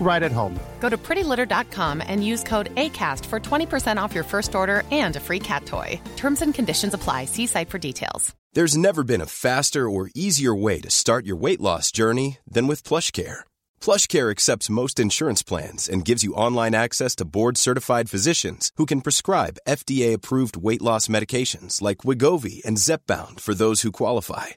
right at home. Go to prettylitter.com and use code ACAST for 20% off your first order and a free cat toy. Terms and conditions apply. See site for details. There's never been a faster or easier way to start your weight loss journey than with PlushCare. PlushCare accepts most insurance plans and gives you online access to board-certified physicians who can prescribe FDA-approved weight loss medications like Wigovi and Zepbound for those who qualify.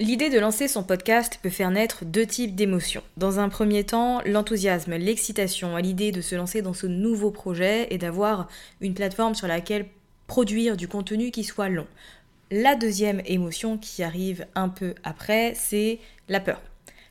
L'idée de lancer son podcast peut faire naître deux types d'émotions. Dans un premier temps, l'enthousiasme, l'excitation à l'idée de se lancer dans ce nouveau projet et d'avoir une plateforme sur laquelle produire du contenu qui soit long. La deuxième émotion qui arrive un peu après, c'est la peur,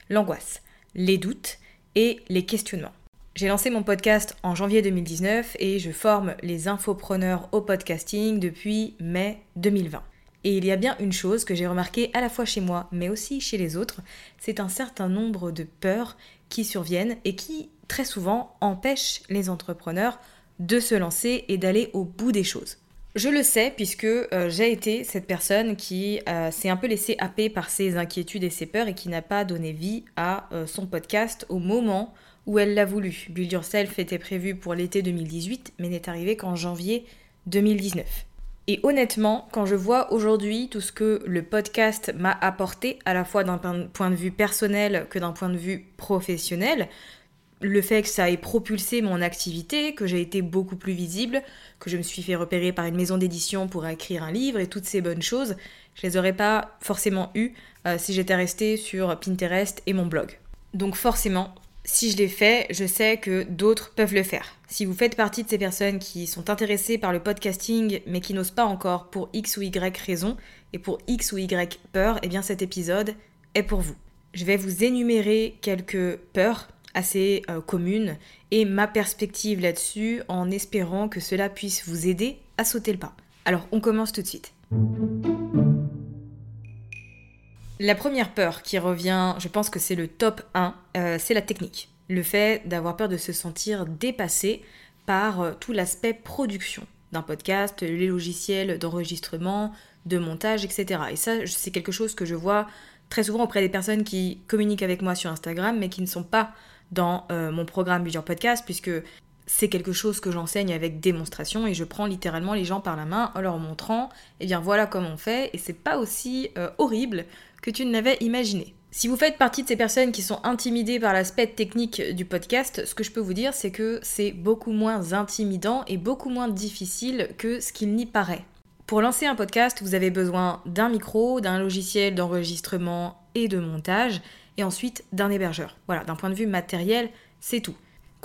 l'angoisse, les doutes et les questionnements. J'ai lancé mon podcast en janvier 2019 et je forme les infopreneurs au podcasting depuis mai 2020. Et il y a bien une chose que j'ai remarqué à la fois chez moi, mais aussi chez les autres, c'est un certain nombre de peurs qui surviennent et qui, très souvent, empêchent les entrepreneurs de se lancer et d'aller au bout des choses. Je le sais puisque euh, j'ai été cette personne qui euh, s'est un peu laissée happer par ses inquiétudes et ses peurs et qui n'a pas donné vie à euh, son podcast au moment où elle l'a voulu. Build Yourself était prévu pour l'été 2018 mais n'est arrivé qu'en janvier 2019. Et honnêtement, quand je vois aujourd'hui tout ce que le podcast m'a apporté, à la fois d'un point de vue personnel que d'un point de vue professionnel, le fait que ça ait propulsé mon activité, que j'ai été beaucoup plus visible, que je me suis fait repérer par une maison d'édition pour écrire un livre et toutes ces bonnes choses, je les aurais pas forcément eues euh, si j'étais restée sur Pinterest et mon blog. Donc forcément, si je l'ai fait, je sais que d'autres peuvent le faire. Si vous faites partie de ces personnes qui sont intéressées par le podcasting mais qui n'osent pas encore pour X ou Y raison et pour X ou Y peur, eh bien cet épisode est pour vous. Je vais vous énumérer quelques peurs assez euh, communes et ma perspective là-dessus en espérant que cela puisse vous aider à sauter le pas. Alors on commence tout de suite. La première peur qui revient, je pense que c'est le top 1, euh, c'est la technique. Le fait d'avoir peur de se sentir dépassé par euh, tout l'aspect production d'un podcast, les logiciels d'enregistrement, de montage, etc. Et ça, c'est quelque chose que je vois très souvent auprès des personnes qui communiquent avec moi sur Instagram, mais qui ne sont pas dans euh, mon programme Build Podcast, puisque c'est quelque chose que j'enseigne avec démonstration et je prends littéralement les gens par la main en leur montrant, eh bien voilà comment on fait, et c'est pas aussi horrible que tu ne l'avais imaginé. Si vous faites partie de ces personnes qui sont intimidées par l'aspect technique du podcast, ce que je peux vous dire, c'est que c'est beaucoup moins intimidant et beaucoup moins difficile que ce qu'il n'y paraît. Pour lancer un podcast, vous avez besoin d'un micro, d'un logiciel d'enregistrement et de montage, et ensuite d'un hébergeur. Voilà, d'un point de vue matériel, c'est tout.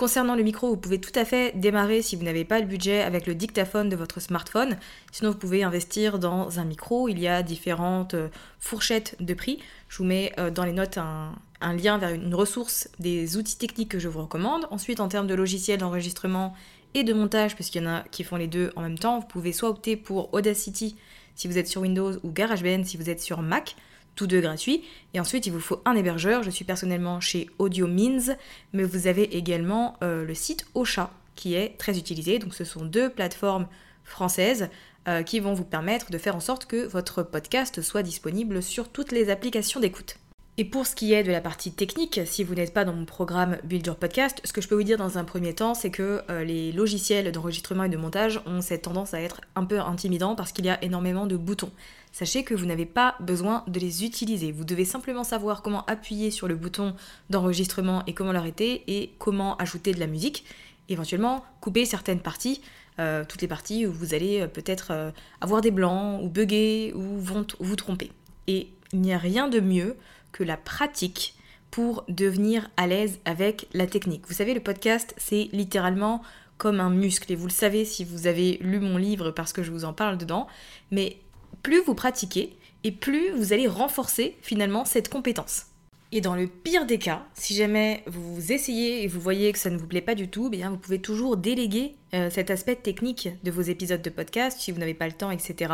Concernant le micro, vous pouvez tout à fait démarrer si vous n'avez pas le budget avec le dictaphone de votre smartphone. Sinon, vous pouvez investir dans un micro. Il y a différentes euh, fourchettes de prix. Je vous mets euh, dans les notes un, lien vers une ressource des outils techniques que je vous recommande. Ensuite, en termes de logiciels d'enregistrement et de montage, puisqu'il y en a qui font les deux en même temps, vous pouvez soit opter pour Audacity si vous êtes sur Windows ou GarageBand si vous êtes sur Mac, tous deux gratuits. Et ensuite, il vous faut un hébergeur. Je suis personnellement chez Audio Means, mais vous avez également euh, le site Ocha qui est très utilisé. Donc, ce sont deux plateformes françaises euh, qui vont vous permettre de faire en sorte que votre podcast soit disponible sur toutes les applications d'écoute. Et pour ce qui est de la partie technique, si vous n'êtes pas dans mon programme Build Your Podcast, ce que je peux vous dire dans un premier temps, c'est que euh, les logiciels d'enregistrement et de montage ont cette tendance à être un peu intimidants parce qu'il y a énormément de boutons. Sachez que vous n'avez pas besoin de les utiliser. Vous devez simplement savoir comment appuyer sur le bouton d'enregistrement et comment l'arrêter et comment ajouter de la musique. Éventuellement, couper certaines parties, euh, toutes les parties où vous allez euh, peut-être avoir des blancs ou bugger ou vous tromper. Et il n'y a rien de mieux que la pratique pour devenir à l'aise avec la technique. Vous savez, le podcast, c'est littéralement comme un muscle, et vous le savez si vous avez lu mon livre parce que je vous en parle dedans, mais plus vous pratiquez, et plus vous allez renforcer finalement cette compétence. Et dans le pire des cas, si jamais vous essayez et vous voyez que ça ne vous plaît pas du tout, eh bien vous pouvez toujours déléguer euh, cet aspect technique de vos épisodes de podcast si vous n'avez pas le temps, etc.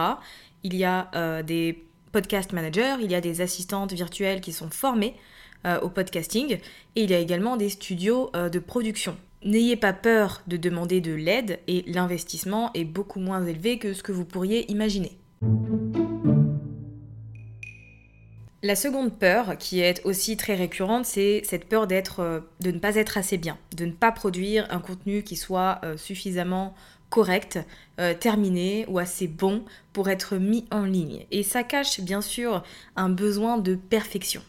Il y a euh, des podcast manager, il y a des assistantes virtuelles qui sont formées euh, au podcasting et il y a également des studios euh, de production. N'ayez pas peur de demander de l'aide et l'investissement est beaucoup moins élevé que ce que vous pourriez imaginer. La seconde peur, qui est aussi très récurrente, c'est cette peur euh, de ne pas être assez bien, de ne pas produire un contenu qui soit suffisamment correct, euh, terminé ou assez bon pour être mis en ligne. Et ça cache bien sûr un besoin de perfection.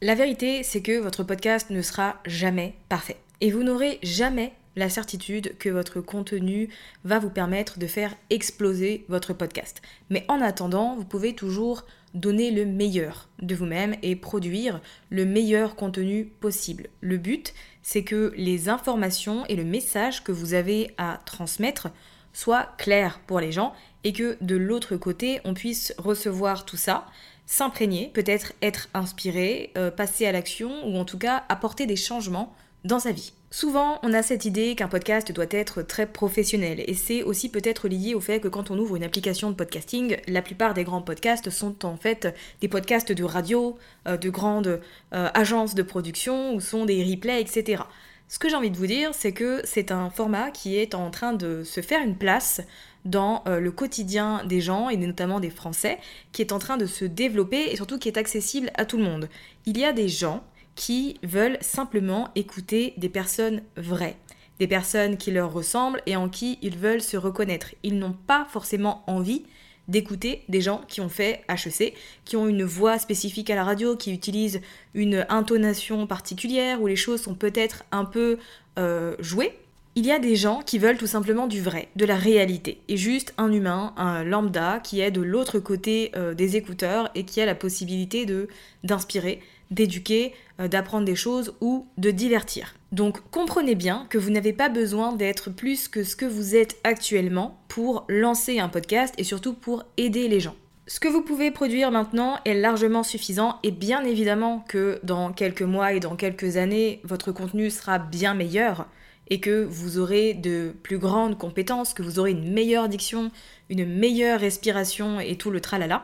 La vérité, c'est que votre podcast ne sera jamais parfait. Et vous n'aurez jamais la certitude que votre contenu va vous permettre de faire exploser votre podcast. Mais en attendant, vous pouvez toujours donner le meilleur de vous-même et produire le meilleur contenu possible. Le but, c'est que les informations et le message que vous avez à transmettre soient clairs pour les gens et que de l'autre côté, on puisse recevoir tout ça, s'imprégner, peut-être être inspiré, euh, passer à l'action ou en tout cas apporter des changements dans sa vie. Souvent, on a cette idée qu'un podcast doit être très professionnel, et c'est aussi peut-être lié au fait que quand on ouvre une application de podcasting, la plupart des grands podcasts sont en fait des podcasts de radio, euh, de grandes euh, agences de production, ou sont des replays, etc. Ce que j'ai envie de vous dire, c'est que c'est un format qui est en train de se faire une place dans euh, le quotidien des gens et notamment des Français, qui est en train de se développer et surtout qui est accessible à tout le monde. Il y a des gens qui veulent simplement écouter des personnes vraies, des personnes qui leur ressemblent et en qui ils veulent se reconnaître. Ils n'ont pas forcément envie d'écouter des gens qui ont fait HEC, qui ont une voix spécifique à la radio, qui utilisent une intonation particulière, où les choses sont peut-être un peu euh, jouées. Il y a des gens qui veulent tout simplement du vrai, de la réalité, et juste un humain, un lambda, qui est de l'autre côté euh, des écouteurs et qui a la possibilité de d'inspirer, d'éduquer, euh, d'apprendre des choses ou de divertir. Donc comprenez bien que vous n'avez pas besoin d'être plus que ce que vous êtes actuellement pour lancer un podcast et surtout pour aider les gens. Ce que vous pouvez produire maintenant est largement suffisant et bien évidemment que dans quelques mois et dans quelques années, votre contenu sera bien meilleur et que vous aurez de plus grandes compétences, que vous aurez une meilleure diction, une meilleure respiration et tout le tralala.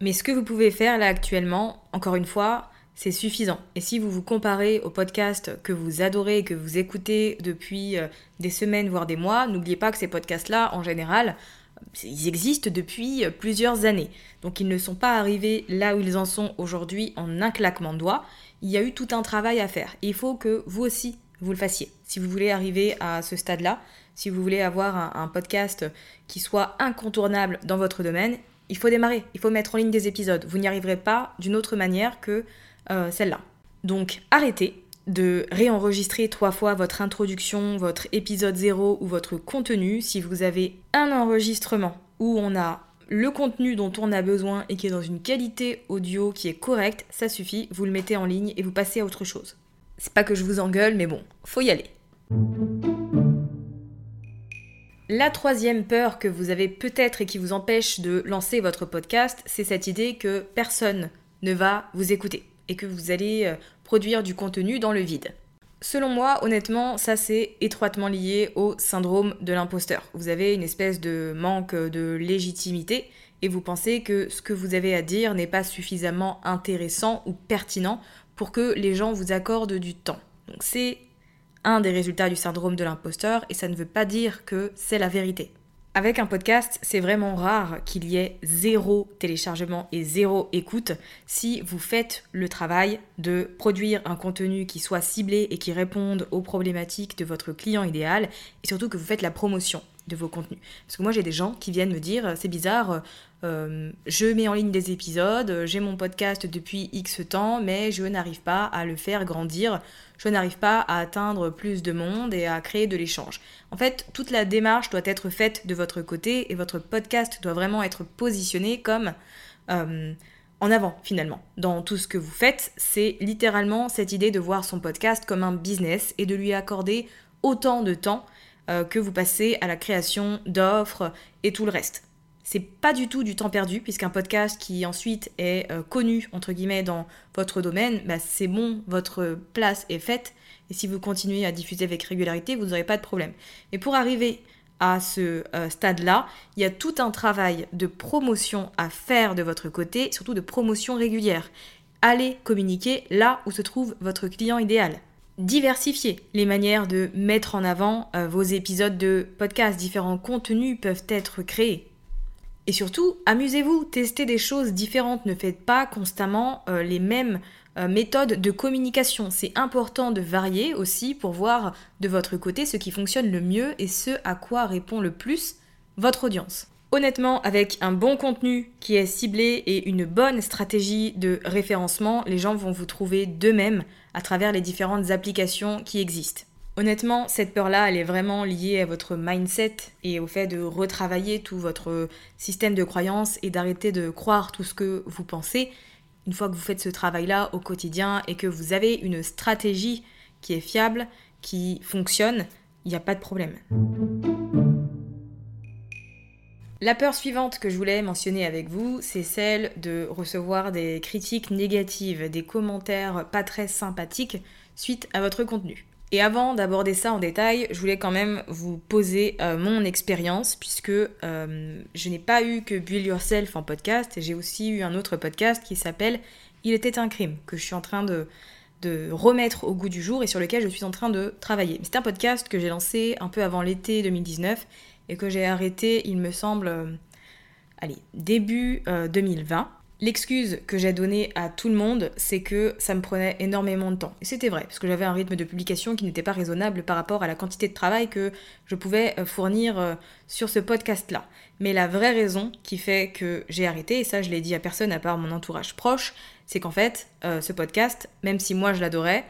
Mais ce que vous pouvez faire là actuellement, encore une fois, c'est suffisant. Et si vous vous comparez au podcast que vous adorez et que vous écoutez depuis euh, des semaines, voire des mois, n'oubliez pas que ces podcasts-là, en général, ils existent depuis euh, plusieurs années. Donc ils ne sont pas arrivés là où ils en sont aujourd'hui en un claquement de doigts. Il y a eu tout un travail à faire. il faut que vous aussi, vous le fassiez. Si vous voulez arriver à ce stade-là, si vous voulez avoir un, podcast qui soit incontournable dans votre domaine, il faut démarrer, il faut mettre en ligne des épisodes. Vous n'y arriverez pas d'une autre manière que euh, celle-là. Donc arrêtez de réenregistrer trois fois votre introduction, votre épisode 0 ou votre contenu si vous avez un enregistrement où on a le contenu dont on a besoin et qui est dans une qualité audio qui est correcte, ça suffit, vous le mettez en ligne et vous passez à autre chose. C'est pas que je vous engueule, mais bon, faut y aller. La troisième peur que vous avez peut-être et qui vous empêche de lancer votre podcast, c'est cette idée que personne ne va vous écouter. Et que vous allez euh, produire du contenu dans le vide. Selon moi, honnêtement, ça c'est étroitement lié au syndrome de l'imposteur. Vous avez une espèce de manque de légitimité et vous pensez que ce que vous avez à dire n'est pas suffisamment intéressant ou pertinent pour que les gens vous accordent du temps. Donc c'est un des résultats du syndrome de l'imposteur et ça ne veut pas dire que c'est la vérité. Avec un podcast, c'est vraiment rare qu'il y ait zéro téléchargement et zéro écoute si vous faites le travail de produire un contenu qui soit ciblé et qui réponde aux problématiques de votre client idéal et surtout que vous faites la promotion de vos contenus. Parce que moi j'ai des gens qui viennent me dire c'est bizarre, euh, je mets en ligne des épisodes, j'ai mon podcast depuis X temps, mais je n'arrive pas à le faire grandir, je n'arrive pas à atteindre plus de monde et à créer de l'échange. En fait, toute la démarche doit être faite de votre côté et votre podcast doit vraiment être positionné comme euh, en avant finalement. Dans tout ce que vous faites, c'est littéralement cette idée de voir son podcast comme un business et de lui accorder autant de temps euh, que vous passez à la création d'offres et tout le reste. C'est pas du tout du temps perdu, puisqu'un podcast qui ensuite est euh, connu, entre guillemets, dans votre domaine, bah, c'est bon, votre place est faite, et si vous continuez à diffuser avec régularité, vous n'aurez pas de problème. Mais pour arriver à ce euh, stade-là, il y a tout un travail de promotion à faire de votre côté, surtout de promotion régulière. Allez communiquer là où se trouve votre client idéal diversifier les manières de mettre en avant euh, vos épisodes de podcast. Différents contenus peuvent être créés. Et surtout, amusez-vous, testez des choses différentes. Ne faites pas constamment euh, les mêmes euh, méthodes de communication. C'est important de varier aussi pour voir de votre côté ce qui fonctionne le mieux et ce à quoi répond le plus votre audience. Honnêtement, avec un bon contenu qui est ciblé et une bonne stratégie de référencement, les gens vont vous trouver d'eux-mêmes à travers les différentes applications qui existent. Honnêtement, cette peur-là, elle est vraiment liée à votre mindset et au fait de retravailler tout votre système de croyance et d'arrêter de croire tout ce que vous pensez. Une fois que vous faites ce travail-là au quotidien et que vous avez une stratégie qui est fiable, qui fonctionne, il n'y a pas de problème. La peur suivante que je voulais mentionner avec vous, c'est celle de recevoir des critiques négatives, des commentaires pas très sympathiques suite à votre contenu. Et avant d'aborder ça en détail, je voulais quand même vous poser euh, mon expérience, puisque euh, je n'ai pas eu que Build Yourself en podcast, j'ai aussi eu un autre podcast qui s'appelle Il était un crime, que je suis en train de, de remettre au goût du jour et sur lequel je suis en train de travailler. C'est un podcast que j'ai lancé un peu avant l'été 2019 et que j'ai arrêté, il me semble, euh, allez, début 2020. Euh, L'excuse que j'ai donnée à tout le monde, c'est que ça me prenait énormément de temps. Et c'était vrai, parce que j'avais un rythme de publication qui n'était pas raisonnable par rapport à la quantité de travail que je pouvais euh, fournir sur ce podcast-là. Mais la vraie raison qui fait que j'ai arrêté, et ça je l'ai dit à personne à part mon entourage proche, c'est qu'en fait, ce podcast, même si moi je l'adorais,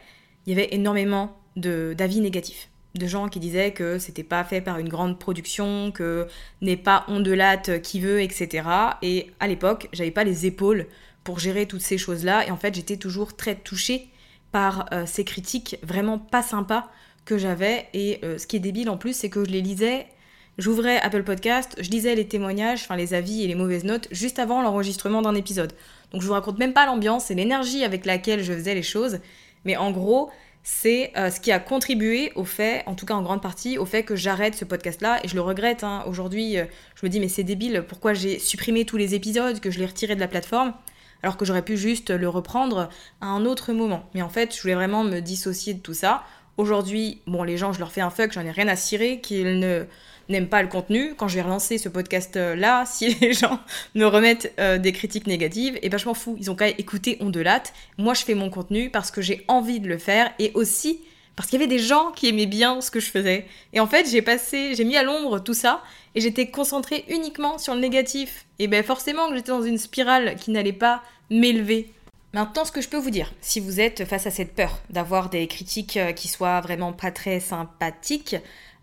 il y avait énormément d'avis négatifs de gens qui disaient que c'était pas fait par une grande production, que n'est pas ondelate qui veut, etc. Et à l'époque, j'avais pas les épaules pour gérer toutes ces choses-là. Et en fait, j'étais toujours très touchée par euh, ces critiques vraiment pas sympas que j'avais. Et euh, ce qui est débile en plus, c'est que je les lisais. J'ouvrais Apple Podcast, je lisais les témoignages, enfin les avis et les mauvaises notes juste avant l'enregistrement d'un épisode. Donc je vous raconte même pas l'ambiance et l'énergie avec laquelle je faisais les choses. Mais en gros, c'est euh, ce qui a contribué au fait, en tout cas en grande partie, au fait que j'arrête ce podcast-là. Et je le regrette. Hein. Aujourd'hui, euh, je me dis, mais c'est débile, pourquoi j'ai supprimé tous les épisodes, que je l'ai retiré de la plateforme, alors que j'aurais pu juste le reprendre à un autre moment. Mais en fait, je voulais vraiment me dissocier de tout ça. Aujourd'hui, bon, les gens, je leur fais un fuck, j'en ai rien à cirer, qu'ils ne n'aiment pas le contenu, quand je vais relancer ce podcast-là, si les gens me remettent euh, des critiques négatives, et eh ben je m'en fous, ils ont qu'à écouter Ondelate. Moi, je fais mon contenu parce que j'ai envie de le faire et aussi parce qu'il y avait des gens qui aimaient bien ce que je faisais. Et en fait, j'ai passé, j'ai mis à l'ombre tout ça et j'étais concentrée uniquement sur le négatif. Et ben forcément que j'étais dans une spirale qui n'allait pas m'élever. Maintenant, ce que je peux vous dire, si vous êtes face à cette peur d'avoir des critiques euh, qui soient vraiment pas très sympathiques,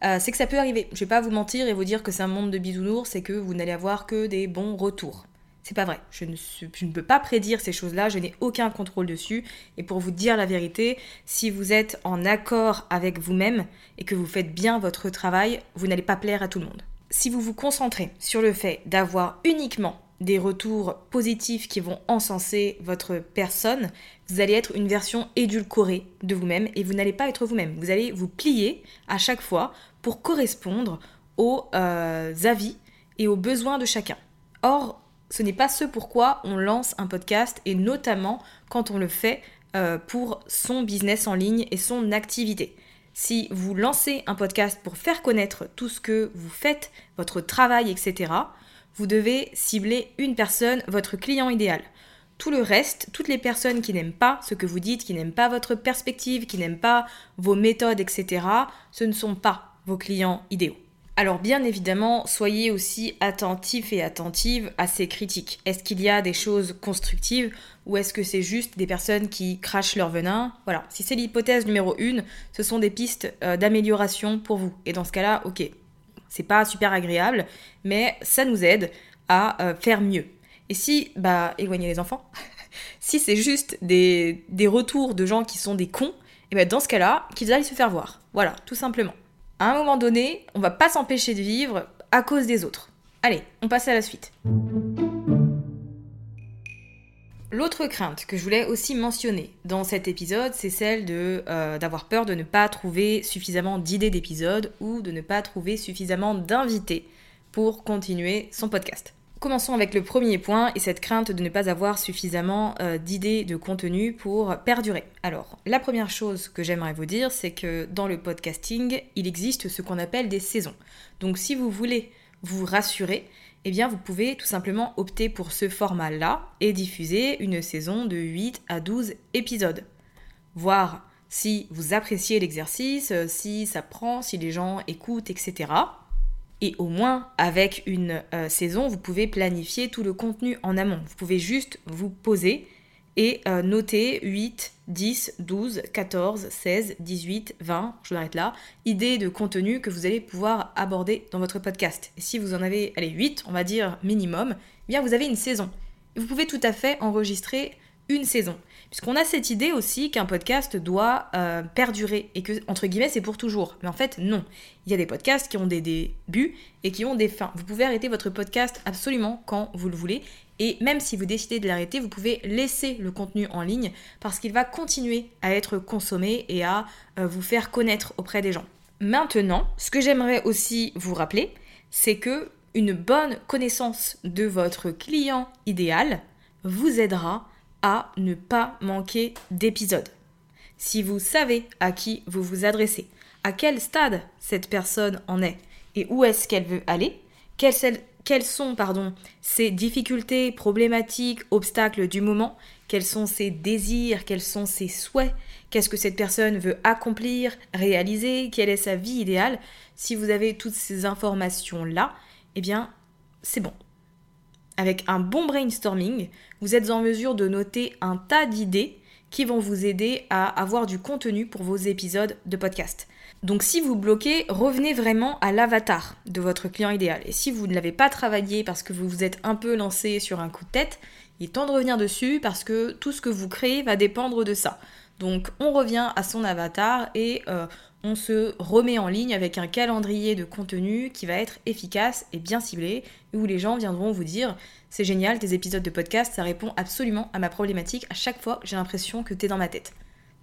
euh, c'est que ça peut arriver. Je vais pas vous mentir et vous dire que c'est un monde de bisounours et que vous n'allez avoir que des bons retours. C'est pas vrai. Je ne, je ne, peux pas prédire ces choses-là, je n'ai aucun contrôle dessus. Et pour vous dire la vérité, si vous êtes en accord avec vous-même et que vous faites bien votre travail, vous n'allez pas plaire à tout le monde. Si vous vous concentrez sur le fait d'avoir uniquement des retours positifs qui vont encenser votre personne, vous allez être une version édulcorée de vous-même et vous n'allez pas être vous-même. Vous allez vous plier à chaque fois pour correspondre aux euh, avis et aux besoins de chacun. Or, ce n'est pas ce pourquoi on lance un podcast et notamment quand on le fait euh, pour son business en ligne et son activité. Si vous lancez un podcast pour faire connaître tout ce que vous faites, votre travail, etc., vous devez cibler une personne, votre client idéal. Tout le reste, toutes les personnes qui n'aiment pas ce que vous dites, qui n'aiment pas votre perspective, qui n'aiment pas vos méthodes, etc., ce ne sont pas vos clients idéaux. Alors bien évidemment, soyez aussi attentifs et attentives à ces critiques. Est-ce qu'il y a des choses constructives ou est-ce que c'est juste des personnes qui crachent leur venin? Voilà, si c'est l'hypothèse numéro une, ce sont des pistes euh, d'amélioration pour vous. Et dans ce cas-là, ok, c'est pas super agréable, mais ça nous aide à euh, faire mieux. Et si, bah, éloignez les enfants, si c'est juste des, retours de gens qui sont des cons, et bien dans ce cas-là, qu'ils aillent se faire voir. Voilà, tout simplement. À un moment donné, on va pas s'empêcher de vivre à cause des autres. Allez, on passe à la suite. L'autre crainte que je voulais aussi mentionner dans cet épisode, c'est celle de euh, d'avoir peur de ne pas trouver suffisamment d'idées d'épisodes ou de ne pas trouver suffisamment d'invités pour continuer son podcast. Commençons avec le premier point et cette crainte de ne pas avoir suffisamment euh, d'idées de contenu pour perdurer. Alors, la première chose que j'aimerais vous dire, c'est que dans le podcasting, il existe ce qu'on appelle des saisons. Donc si vous voulez vous rassurer, eh bien vous pouvez tout simplement opter pour ce format-là et diffuser une saison de 8 à 12 épisodes. Voir si vous appréciez l'exercice, si ça prend, si les gens écoutent, etc. Et au moins, avec une euh, saison, vous pouvez planifier tout le contenu en amont. Vous pouvez juste vous poser et euh, noter 8, 10, 12, 14, 16, 18, 20, je m'arrête là, idées de contenu que vous allez pouvoir aborder dans votre podcast. Et si vous en avez, allez, 8, on va dire minimum, eh bien vous avez une saison. Vous pouvez tout à fait enregistrer une saison. Puisqu'on a cette idée aussi qu'un podcast doit euh, perdurer et que, entre guillemets, c'est pour toujours. Mais en fait, non. Il y a des podcasts qui ont des débuts et qui ont des fins. Vous pouvez arrêter votre podcast absolument quand vous le voulez. Et même si vous décidez de l'arrêter, vous pouvez laisser le contenu en ligne parce qu'il va continuer à être consommé et à euh, vous faire connaître auprès des gens. Maintenant, ce que j'aimerais aussi vous rappeler, c'est que une bonne connaissance de votre client idéal vous aidera à ne pas manquer d'épisodes. Si vous savez à qui vous vous adressez, à quel stade cette personne en est et où est-ce qu'elle veut aller, quelles, quelles sont pardon, ses difficultés, problématiques, obstacles du moment, quels sont ses désirs, quels sont ses souhaits, qu'est-ce que cette personne veut accomplir, réaliser, quelle est sa vie idéale, si vous avez toutes ces informations-là, eh bien, c'est bon. Avec un bon brainstorming, vous êtes en mesure de noter un tas d'idées qui vont vous aider à avoir du contenu pour vos épisodes de podcast. Donc si vous bloquez, revenez vraiment à l'avatar de votre client idéal. Et si vous ne l'avez pas travaillé parce que vous vous êtes un peu lancé sur un coup de tête, il est temps de revenir dessus parce que tout ce que vous créez va dépendre de ça. Donc on revient à son avatar et euh, on se remet en ligne avec un calendrier de contenu qui va être efficace et bien ciblé, où les gens viendront vous dire c'est génial, tes épisodes de podcast, ça répond absolument à ma problématique. À chaque fois, j'ai l'impression que t'es dans ma tête.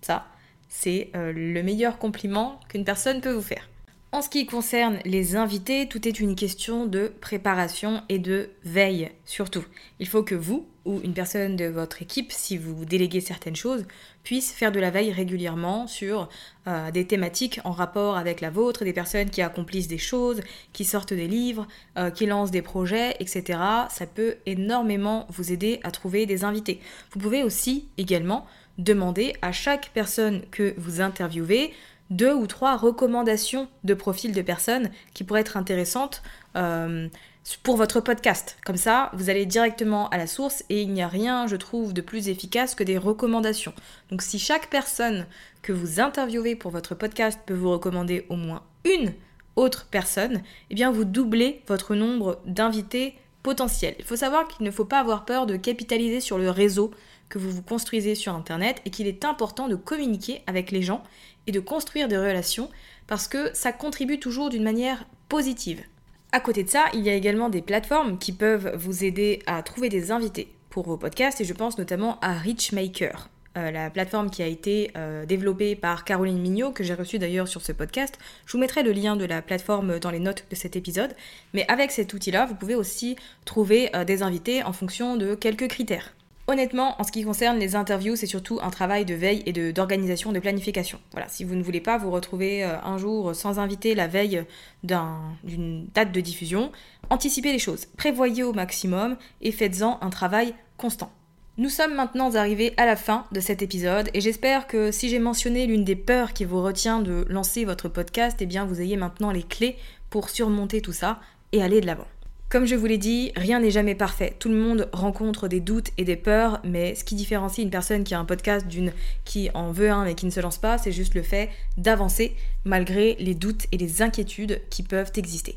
Ça, c'est euh, le meilleur compliment qu'une personne peut vous faire. En ce qui concerne les invités, tout est une question de préparation et de veille, surtout. Il faut que vous, ou une personne de votre équipe, si vous déléguez certaines choses, puisse faire de la veille régulièrement sur euh, des thématiques en rapport avec la vôtre, des personnes qui accomplissent des choses, qui sortent des livres, euh, qui lancent des projets, etc. Ça peut énormément vous aider à trouver des invités. Vous pouvez aussi également demander à chaque personne que vous interviewez deux ou trois recommandations de profils de personnes qui pourraient être intéressantes euh, pour votre podcast. Comme ça, vous allez directement à la source et il n'y a rien, je trouve, de plus efficace que des recommandations. Donc si chaque personne que vous interviewez pour votre podcast peut vous recommander au moins une autre personne, eh bien vous doublez votre nombre d'invités potentiels. Il faut savoir qu'il ne faut pas avoir peur de capitaliser sur le réseau que vous vous construisez sur Internet et qu'il est important de communiquer avec les gens, et de construire des relations parce que ça contribue toujours d'une manière positive. À côté de ça, il y a également des plateformes qui peuvent vous aider à trouver des invités pour vos podcasts et je pense notamment à Richmaker. Euh, la plateforme qui a été euh, développée par Caroline Mignot, que j'ai reçue d'ailleurs sur ce podcast. Je vous mettrai le lien de la plateforme dans les notes de cet épisode. Mais avec cet outil-là, vous pouvez aussi trouver euh, des invités en fonction de quelques critères. Honnêtement, en ce qui concerne les interviews, c'est surtout un travail de veille et d'organisation, de, planification. Voilà, si vous ne voulez pas vous retrouver un jour sans invité la veille d'une date de diffusion, anticipez les choses, prévoyez au maximum et faites-en un travail constant. Nous sommes maintenant arrivés à la fin de cet épisode et j'espère que si j'ai mentionné l'une des peurs qui vous retient de lancer votre podcast, eh bien vous ayez maintenant les clés pour surmonter tout ça et aller de l'avant. Comme je vous l'ai dit, rien n'est jamais parfait. Tout le monde rencontre des doutes et des peurs, mais ce qui différencie une personne qui a un podcast d'une qui en veut un mais qui ne se lance pas, c'est juste le fait d'avancer malgré les doutes et les inquiétudes qui peuvent exister.